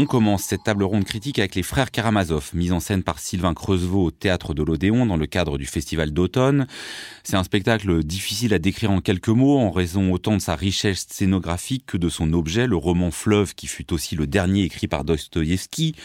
On commence cette table ronde critique avec les frères Karamazov, mise en scène par Sylvain Creusevaux au théâtre de l'Odéon dans le cadre du festival d'automne. C'est un spectacle difficile à décrire en quelques mots en raison autant de sa richesse scénographique que de son objet, le roman Fleuve qui fut aussi le dernier écrit par Dostoïevski.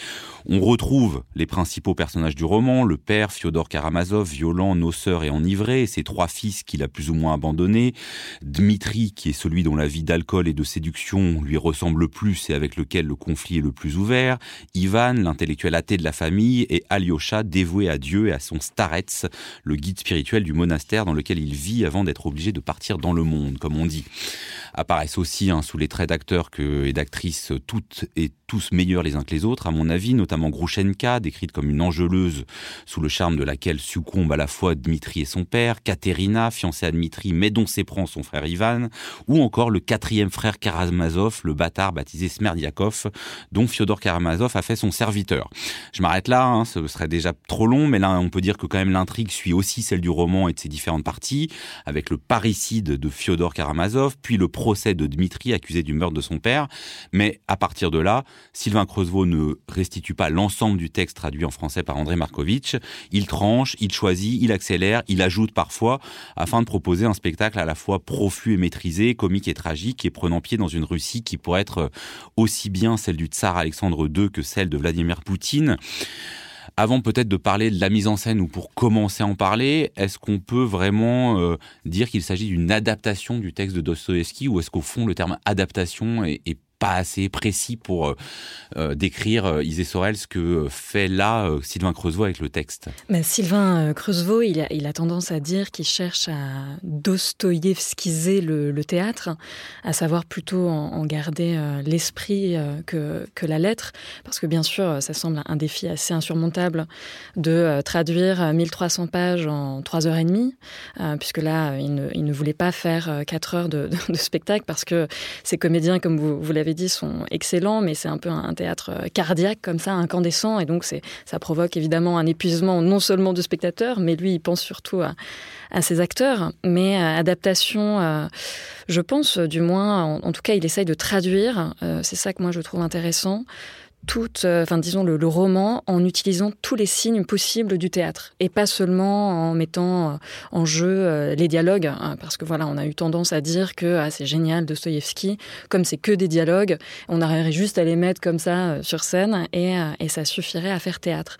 On retrouve les principaux personnages du roman, le père Fyodor Karamazov, violent, noceur et enivré, ses trois fils qu'il a plus ou moins abandonnés, Dmitri qui est celui dont la vie d'alcool et de séduction lui ressemble le plus et avec lequel le conflit est le plus plus ouvert, Ivan, l'intellectuel athée de la famille, et Alyosha, dévoué à Dieu et à son starets, le guide spirituel du monastère dans lequel il vit avant d'être obligé de partir dans le monde, comme on dit. Apparaissent aussi, hein, sous les traits d'acteurs et d'actrices, toutes et tous meilleurs les uns que les autres, à mon avis, notamment Grushenka, décrite comme une angeleuse sous le charme de laquelle succombent à la fois Dmitri et son père, Katerina, fiancée à Dmitri, mais dont s'éprend son frère Ivan, ou encore le quatrième frère Karamazov, le bâtard baptisé Smerdiakov, dont Fyodor Karamazov a fait son serviteur. Je m'arrête là, hein, ce serait déjà trop long, mais là on peut dire que quand même l'intrigue suit aussi celle du roman et de ses différentes parties, avec le parricide de Fyodor Karamazov, puis le procès de Dmitri accusé du meurtre de son père. Mais à partir de là, Sylvain Creusevaux ne restitue pas l'ensemble du texte traduit en français par André Markovitch. Il tranche, il choisit, il accélère, il ajoute parfois, afin de proposer un spectacle à la fois profus et maîtrisé, comique et tragique, et prenant pied dans une Russie qui pourrait être aussi bien celle du tsar Alexandre II que celle de Vladimir Poutine. Avant peut-être de parler de la mise en scène ou pour commencer à en parler, est-ce qu'on peut vraiment euh, dire qu'il s'agit d'une adaptation du texte de Dostoevsky ou est-ce qu'au fond le terme adaptation est, est pas assez précis pour euh, euh, décrire euh, Isée Sorel ce que fait là Sylvain Creusevaux avec le texte. Mais Sylvain Creusevaux, il a, il a tendance à dire qu'il cherche à dostoïevskiser le, le, théâtre, à savoir plutôt en, garder l'esprit que, que la lettre, parce que bien sûr, ça semble un défi assez insurmontable de traduire 1300 pages en 3 heures et demie, puisque là, il ne, il ne voulait pas faire 4 heures de spectacle, parce que ces comédiens, comme vous, vous l'avez dit, sont excellents, mais c'est un peu un théâtre euh, cardiaque comme ça, incandescent, et donc ça provoque évidemment un épuisement non seulement du spectateur, mais lui, il pense surtout à, ses acteurs. Mais euh, adaptation, euh, je pense, du moins, en, en, tout cas, il essaye de traduire. C'est ça que moi je trouve intéressant toute, euh, enfin disons le, roman en utilisant tous les signes possibles du théâtre et pas seulement en mettant euh, en jeu euh, les dialogues hein, parce que voilà on a eu tendance à dire que ah, c'est génial Dostoïevski comme c'est que des dialogues on aurait juste à les mettre comme ça sur scène et, ça suffirait à faire théâtre.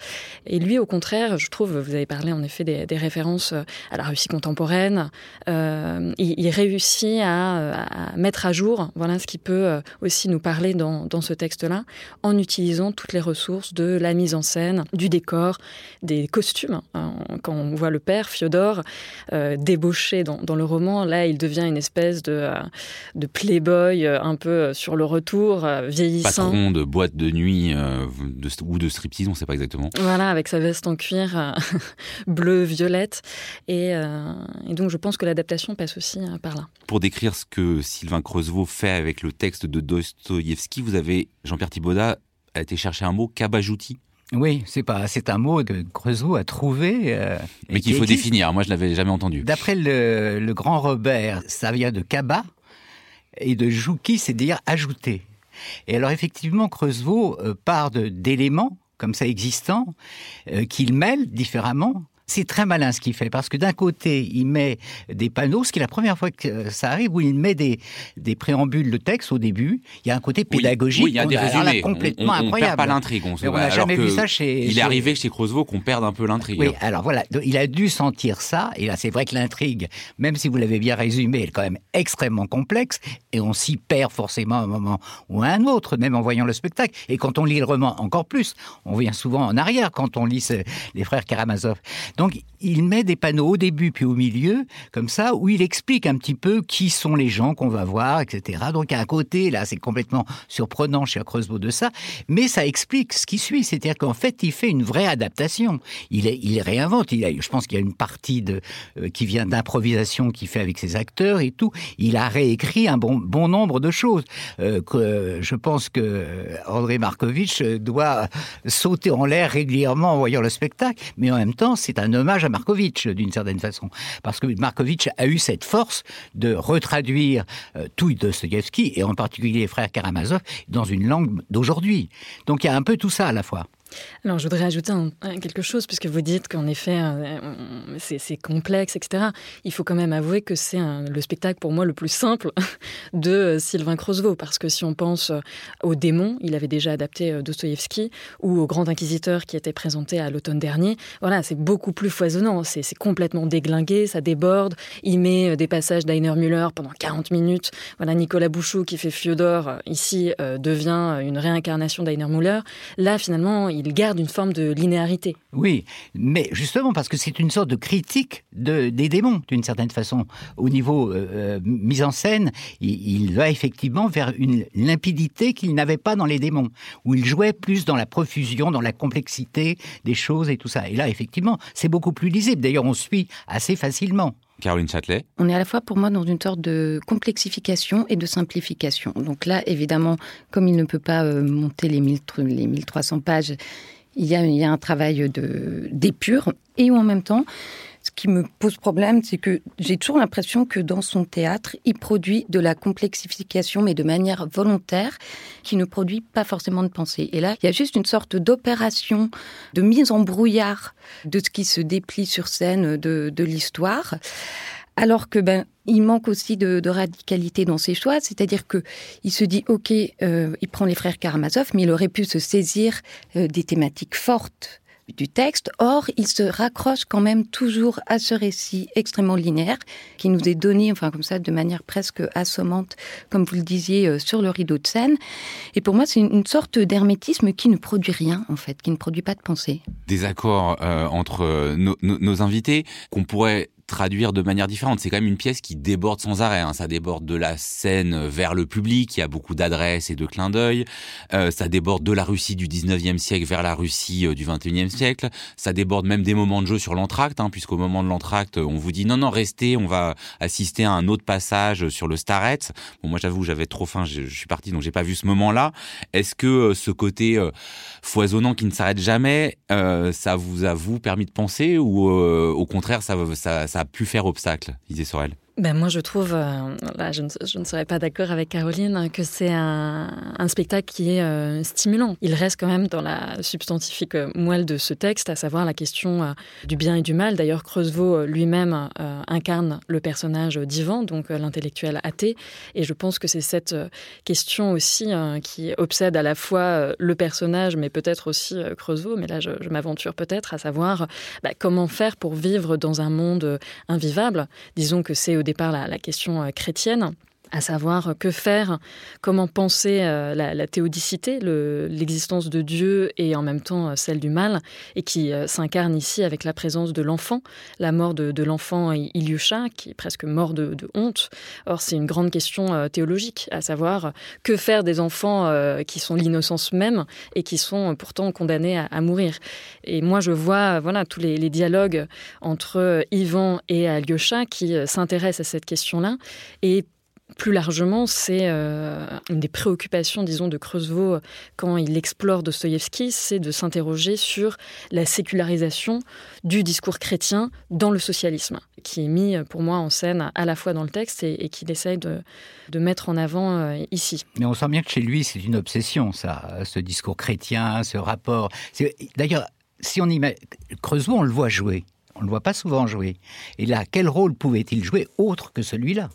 Et lui au contraire je trouve vous avez parlé en effet des, références à la Russie contemporaine il, réussit à, mettre à jour voilà ce qui peut aussi nous parler dans, dans ce texte là en utilisant utilisant toutes les ressources de la mise en scène, du décor, des costumes. Quand on voit le père, Fyodor, euh, débauché dans, dans le roman, là, il devient une espèce de, euh, de playboy euh, un peu sur le retour, euh, vieillissant. Patron de boîte de nuit euh, de, ou de striptease, on ne sait pas exactement. Voilà, avec sa veste en cuir euh, bleu, violette. Et, euh, et donc, je pense que l'adaptation passe aussi euh, par là. Pour décrire ce que Sylvain Creusevaux fait avec le texte de Dostoïevski, vous avez, Jean-Pierre Thibaudat, a été chercher un mot cabajouti. Oui, c'est pas c'est un mot que Creusot a trouvé euh, mais qu'il faut existe. définir. Moi, je l'avais jamais entendu. D'après le, le grand Robert, ça vient de Kaba et de Jouki, c'est dire ajouter. Et alors effectivement, Creusot euh, part d'éléments comme ça existants euh, qu'il mêle différemment c'est très malin ce qu'il fait parce que d'un côté il met des panneaux ce qui est la première fois que ça arrive où il met des, des préambules de texte au début. Il y a un côté pédagogique oui, oui, il y a des résumés. complètement on, on, on incroyable. pas l'intrigue on, on jamais vu ça chez il est arrivé chez Creusevaux qu'on perde un peu l'intrigue. Oui alors voilà il a dû sentir ça et là c'est vrai que l'intrigue même si vous l'avez bien résumé elle est quand même extrêmement complexe et on s'y perd forcément un moment ou un autre même en voyant le spectacle. Et quand on lit le roman encore plus on vient souvent en arrière quand on lit ce, les frères Karamazov donc il met des panneaux au début puis au milieu comme ça où il explique un petit peu qui sont les gens qu'on va voir etc donc à côté là c'est complètement surprenant chez Creusbeau de ça mais ça explique ce qui suit. C'est à dire qu'en fait il fait une vraie adaptation. Il réinvente. Je pense qu'il y a une partie euh, qui vient d'improvisation qui fait avec ses acteurs et tout. Il a réécrit un bon nombre de choses euh, euh, je pense que euh, André Markovitch doit sauter en l'air régulièrement en voyant le spectacle. Mais en même temps c'est un un hommage à Markovitch d'une certaine façon, parce que Markovitch a eu cette force de retraduire euh, tout Dostoïevski et en particulier les frères Karamazov dans une langue d'aujourd'hui. Donc il y a un peu tout ça à la fois. Alors, je voudrais ajouter quelque chose, puisque vous dites qu'en effet, euh, c'est complexe, etc. Il faut quand même avouer que c'est le spectacle, pour moi, le plus simple de euh, Sylvain Crosvaux, parce que si on pense euh, au démon, il avait déjà adapté Dostoïevski, ou au Grand Inquisiteur qui était présenté à l'automne dernier, voilà, c'est beaucoup plus foisonnant, c'est complètement déglingué, ça déborde, il met des passages d'Ainer Müller pendant 40 minutes. Voilà, Nicolas Bouchou, qui fait Fiodor, ici, devient une réincarnation d'Ainer Müller. Là, finalement, il il garde une forme de linéarité. Oui, mais justement parce que c'est une sorte de critique de, des démons, d'une certaine façon. Au niveau euh, euh, mise en scène, il, va effectivement vers une limpidité qu'il n'avait pas dans les démons, où il jouait plus dans la profusion, dans la complexité des choses et tout ça. Et là, effectivement, c'est beaucoup plus lisible. D'ailleurs, on suit assez facilement. Caroline Châtelet On est à la fois pour moi dans une sorte de complexification et de simplification. Donc là, évidemment, comme il ne peut pas euh, monter les, 1300 pages, il y a, un travail d'épure et en même temps, ce qui me pose problème, c'est que j'ai toujours l'impression que dans son théâtre, il produit de la complexification, mais de manière volontaire, qui ne produit pas forcément de pensée. Et là, il y a juste une sorte d'opération de mise en brouillard de ce qui se déplie sur scène de, l'histoire. Alors que ben il manque aussi de, radicalité dans ses choix, c'est-à-dire que il se dit ok, euh, il prend les frères Karamazov, mais il aurait pu se saisir euh, des thématiques fortes du texte. Or, il se raccroche quand même toujours à ce récit extrêmement linéaire qui nous est donné, enfin comme ça, de manière presque assommante, comme vous le disiez, euh, sur le rideau de scène. Et pour moi, c'est une sorte d'hermétisme qui ne produit rien, en fait, qui ne produit pas de pensée. Des accords euh, entre euh, nos invités qu'on pourrait traduire de manière différente. C'est quand même une pièce qui déborde sans arrêt. Hein. Ça déborde de la scène vers le public, il y a beaucoup d'adresses et de clins d'œil. Euh, ça déborde de la Russie du 19e siècle vers la Russie euh, du 21e siècle. Ça déborde même des moments de jeu sur l'entracte, hein, puisqu'au moment de l'entracte, on vous dit non, non, restez, on va assister à un autre passage sur le Starret. Bon, moi j'avoue, j'avais trop faim, je, suis parti, donc j'ai pas vu ce moment-là. Est-ce que euh, ce côté foisonnant qui ne s'arrête jamais, ça vous a vous permis de penser ou au contraire, ça, ça, ça a pu faire obstacle, disait Sorel ben moi, je trouve, euh, là, je ne, serais pas d'accord avec Caroline, que c'est un, spectacle qui est euh, stimulant. Il reste quand même dans la substantifique moelle de ce texte, à savoir la question euh, du bien et du mal. D'ailleurs, Creusevaux lui-même incarne le personnage d'Ivan, donc l'intellectuel athée. Et je pense que c'est cette question aussi qui obsède à la fois le personnage, mais peut-être aussi Creusevaux, mais là, je, je m'aventure peut-être, à savoir bah, comment faire pour vivre dans un monde invivable. Disons que c'est au départ la, question euh, chrétienne à savoir euh, que faire, comment penser euh, la, théodicité, l'existence de Dieu et en même temps celle du mal, et qui s'incarne ici avec la présence de l'enfant, la mort de, l'enfant Ilyusha, qui est presque mort de, honte. Or, c'est une grande question théologique, à savoir que faire des enfants qui sont l'innocence même et qui sont pourtant condamnés à, mourir. Et moi, je vois voilà tous les, les dialogues entre Ivan et Alyosha qui s'intéressent à cette question-là et plus largement, c'est euh, une des préoccupations, disons, de Creusevaux quand il explore Dostoïevski, c'est de s'interroger sur la sécularisation du discours chrétien dans le socialisme, qui est mis pour moi en scène à la fois dans le texte et, qu'il essaye de, mettre en avant euh, ici. Mais on sent bien que chez lui, c'est une obsession, ça, ce discours chrétien, ce rapport. D'ailleurs, si on met Creusevaux, on le voit jouer. On ne le voit pas souvent jouer. Et là, quel rôle pouvait-il jouer autre que celui-là?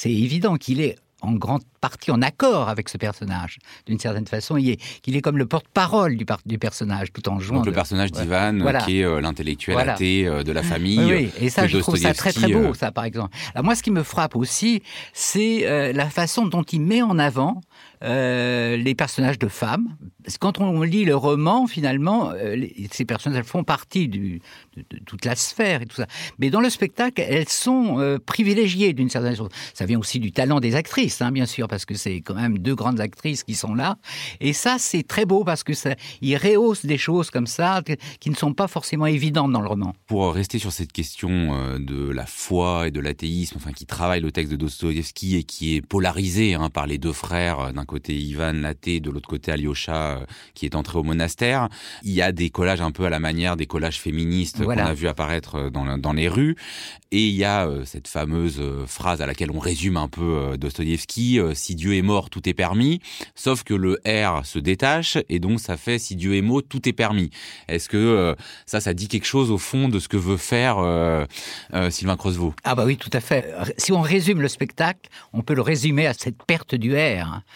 C'est évident qu'il est en grande partie en accord avec ce personnage. D'une certaine façon, il est, qu'il est comme le porte-parole du, du, personnage, tout en jouant. Donc le personnage d'Ivan, qui est euh, l'intellectuel athée euh, de la famille. Oui, et ça, je trouve ça très très beau, euh, ça, par exemple. Alors moi, ce qui me frappe aussi, c'est la façon dont il met en avant euh, les personnages de femmes. Quand on lit le roman, finalement, euh, ces personnages elles font partie de, toute la sphère et tout ça. Mais dans le spectacle, elles sont euh, privilégiées d'une certaine façon. Ça vient aussi du talent des actrices, hein, bien sûr, parce que c'est quand même deux grandes actrices qui sont là. Et ça, c'est très beau parce que ça, il rehausse des choses comme ça qui ne sont pas forcément évidentes dans le roman. Pour rester sur cette question de la foi et de l'athéisme, enfin qui travaille le texte de Dostoïevski et qui est polarisé hein, par les deux frères d'un côté Ivan Laté, de l'autre côté Alyosha, qui est entré au monastère. Il y a des collages un peu à la manière des collages féministes qu'on a vu apparaître dans, dans les rues. Et il y a cette fameuse phrase à laquelle on résume un peu Dostoïevski, si Dieu est mort, tout est permis, sauf que le R se détache, et donc ça fait si Dieu est mot, tout est permis. Est-ce que ça, ça dit quelque chose au fond de ce que veut faire Sylvain Creusevaux Ah bah oui, tout à fait. Si on résume le spectacle, on peut le résumer à cette perte du R,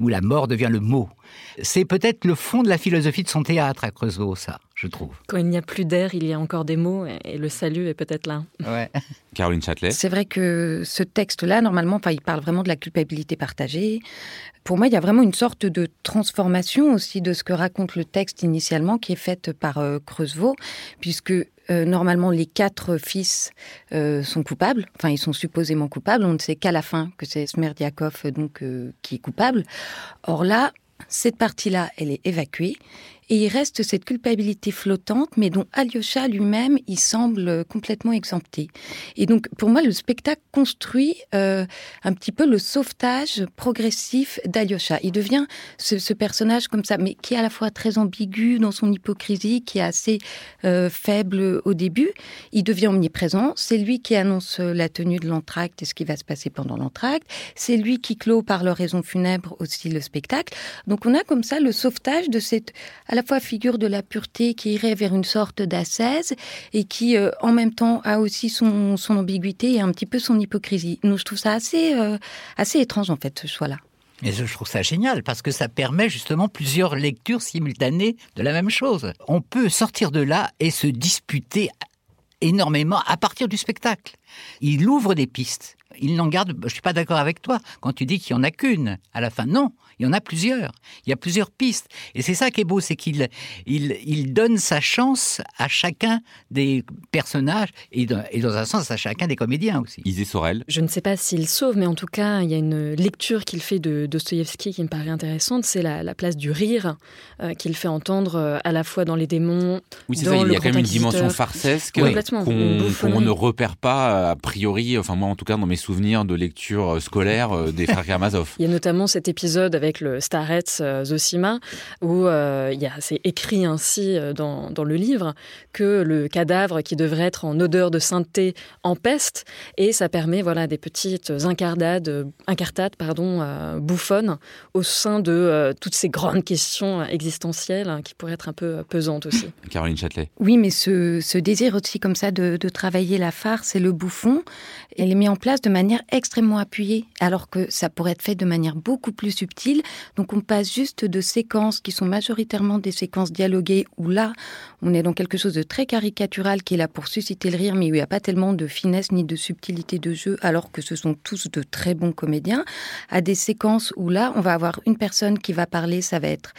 où la mort devient le mot. C'est peut-être le fond de la philosophie de son théâtre à Creusot, ça, je trouve. Quand il n'y a plus d'air, il y a encore des mots, et le salut est peut-être là. Ouais. Caroline Châtelet. C'est vrai que ce texte-là, normalement, il parle vraiment de la culpabilité partagée. Pour moi, il y a vraiment une sorte de transformation aussi de ce que raconte le texte initialement, qui est faite par euh, Creusevaux, puisque euh, normalement, les quatre fils euh, sont coupables. Enfin, ils sont supposément coupables. On ne sait qu'à la fin que c'est Smerdiakov donc euh, qui est coupable. Or là, cette partie-là, elle est évacuée et il reste cette culpabilité flottante, mais dont Alyosha lui-même, il semble complètement exempté. Et donc, pour moi, le spectacle construit euh, un petit peu le sauvetage progressif d'Alyosha. Il devient ce, personnage comme ça, mais qui est à la fois très ambigu dans son hypocrisie, qui est assez euh, faible au début. Il devient omniprésent. C'est lui qui annonce la tenue de l'entracte et ce qui va se passer pendant l'entracte. C'est lui qui clôt par leur funèbre aussi le spectacle. Donc, on a comme ça le sauvetage de cette la fois figure de la pureté qui irait vers une sorte d'ascèse et qui, euh, en même temps, a aussi son, son, ambiguïté et un petit peu son hypocrisie. Nous, je trouve ça assez, euh, assez étrange, en fait, ce choix-là. Et je trouve ça génial parce que ça permet justement plusieurs lectures simultanées de la même chose. On peut sortir de là et se disputer énormément à partir du spectacle. Il ouvre des pistes. Il n'en garde. Je suis pas d'accord avec toi quand tu dis qu'il y en a qu'une à la fin. Non, il y en a plusieurs. Il y a plusieurs pistes. Et c'est ça qui est beau, c'est qu'il il, il, donne sa chance à chacun des personnages et, dans, et dans un sens à chacun des comédiens aussi. Isée Sorel. Je ne sais pas s'il sauve, mais en tout cas, il y a une lecture qu'il fait de Dostoïevski qui me paraît intéressante. C'est la, la, place du rire euh, qu'il fait entendre euh, à la fois dans les démons. Oui, c'est ça. Il y a quand même une dimension farcesque oui. qu'on qu ne repère pas a priori. Enfin, moi, en tout cas, dans mes souvenirs de lecture scolaire des frères Karamazov. il y a notamment cet épisode avec le Starets euh, Zosima, où euh, il y a, c'est écrit ainsi euh, dans, dans, le livre que le cadavre qui devrait être en odeur de sainteté empeste, et ça permet voilà des petites incartades, incartades pardon, euh, bouffonnes au sein de euh, toutes ces grandes questions existentielles hein, qui pourraient être un peu pesantes aussi. Caroline Châtelet. Oui, mais ce, ce désir aussi comme ça de, de travailler la farce et le bouffon, elle est mise en place de manière extrêmement appuyée, alors que ça pourrait être fait de manière beaucoup plus subtile donc on passe juste de séquences qui sont majoritairement des séquences dialoguées où là, on est dans quelque chose de très caricatural qui est là pour susciter le rire, mais où il n'y a pas tellement de finesse ni de subtilité de jeu, alors que ce sont tous de très bons comédiens, à des séquences où là, on va avoir une personne qui va parler, ça va être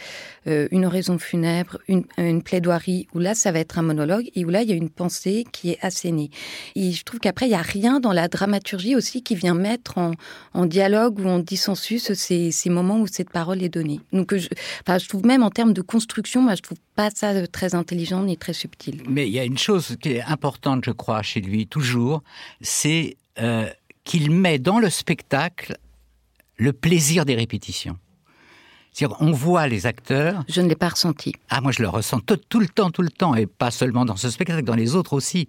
euh, une oraison funèbre, une, une plaidoirie, où là, ça va être un monologue, et où là, il y a une pensée qui est assénée. Et je trouve qu'après, il n'y a rien dans la dramaturgie aussi qui vient mettre en, dialogue ou en dissensus ces, moments où cette parole est donnée. Donc, je, enfin, je trouve même en termes de construction, moi, je trouve pas ça très intelligent ni très subtil. Mais il y a une chose qui est importante, je crois, chez lui, toujours, c'est euh, qu'il met dans le spectacle le plaisir des répétitions. On voit les acteurs. Je ne l'ai pas ressenti. Ah, moi, je le ressens tout, tout, le temps, tout le temps, et pas seulement dans ce spectacle, dans les autres aussi.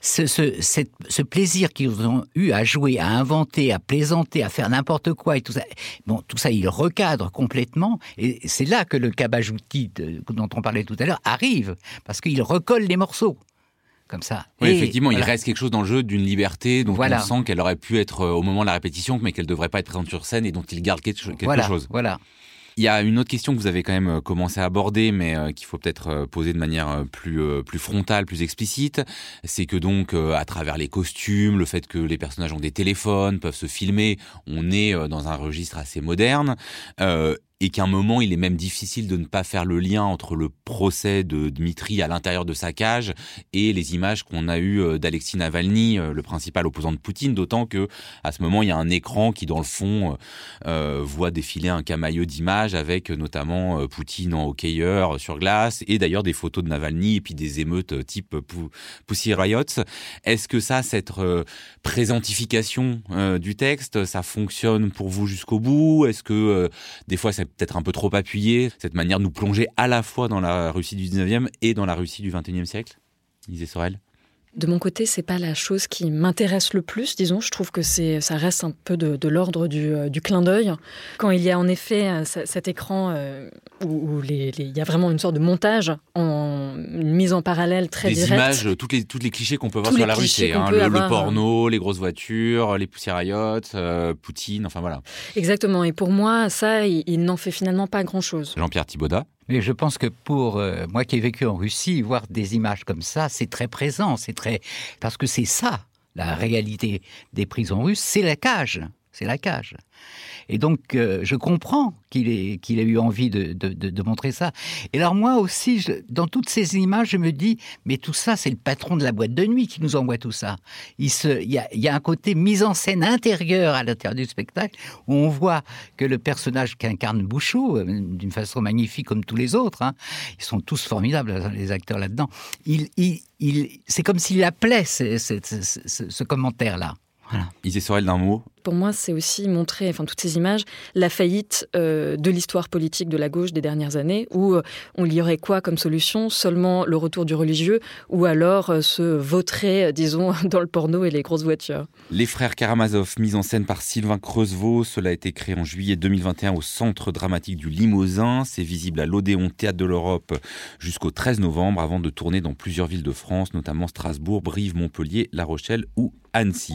Ce, ce, cette, ce plaisir qu'ils ont eu à jouer, à inventer, à plaisanter, à faire n'importe quoi et tout ça. Bon, tout ça, il recadre complètement, et c'est là que le cabajouti dont on parlait tout à l'heure arrive, parce qu'il recolle les morceaux comme ça. Oui, et effectivement, voilà. il reste quelque chose dans le jeu d'une liberté dont voilà. on sent qu'elle aurait pu être au moment de la répétition, mais qu'elle devrait pas être présente sur scène et dont il garde quelque, quelque voilà, chose. Voilà. Il y a une autre question que vous avez quand même commencé à aborder, mais euh, qu'il faut peut-être euh, poser de manière euh, plus plus frontale, plus explicite. C'est que donc, à travers les costumes, le fait que les personnages ont des téléphones, peuvent se filmer, on est dans un registre assez moderne. Et qu'à un moment, il est même difficile de ne pas faire le lien entre le procès de Dmitri à l'intérieur de sa cage et les images qu'on a eues euh, d'Alexis Navalny, euh, le principal opposant de Poutine, d'autant que à ce moment, il y a un écran qui, dans le fond, euh, voit défiler un camailleux d'images avec notamment Poutine en hockeyeur sur glace et d'ailleurs des photos de Navalny et puis des émeutes type Pussy Riot. Est-ce que ça, cette présentification du texte, ça fonctionne pour vous jusqu'au bout? Est-ce que des fois, peut-être un peu trop appuyé, cette manière de nous plonger à la fois dans la Russie du 19e et dans la Russie du 21e siècle Disait Sorel de mon côté, c'est pas la chose qui m'intéresse le plus, disons. Je trouve que c'est, ça reste un peu de, l'ordre euh, du, clin d'œil. Quand il y a en effet euh, cet écran euh, où, il y a vraiment une sorte de montage, en, une mise en parallèle très Des images, toutes les, toutes les clichés qu'on peut voir sur la Russie. Hein. le, porno, les grosses voitures, les poussières Poutine, enfin voilà. Exactement. Et pour moi, ça, il, il n'en fait finalement pas grand-chose. Jean-Pierre Thibaudat mais je pense que pour euh, moi qui ai vécu en Russie, voir des images comme ça, c'est très présent, c'est très parce que c'est ça la réalité des prisons russes, c'est la cage c'est la cage. Et donc, euh, je comprends qu'il ait, eu envie de, montrer ça. Et alors, moi aussi, dans toutes ces images, je me dis, mais tout ça, c'est le patron de la boîte de nuit qui nous envoie tout ça. Il, y a, un côté mise en scène intérieure à l'intérieur du spectacle, où on voit que le personnage qu'incarne Bouchot, euh, d'une façon magnifique comme tous les autres, hein, ils sont tous formidables, les acteurs là-dedans, c'est comme s'il appelait ce commentaire-là. Voilà. Isée Sorel d'un mot. Pour moi, c'est aussi montrer, enfin toutes ces images, la faillite euh, de l'histoire politique de la gauche des dernières années, où euh, on y aurait quoi comme solution? Seulement le retour du religieux, ou alors euh, se vautrer, disons, dans le porno et les grosses voitures? Les frères Karamazov, mis en scène par Sylvain Creusevaux, cela a été créé en juillet 2021 au Centre dramatique du Limousin. C'est visible à l'Odéon Théâtre de l'Europe jusqu'au 13 novembre, avant de tourner dans plusieurs villes de France, notamment Strasbourg, Brive, Montpellier, La Rochelle ou Annecy.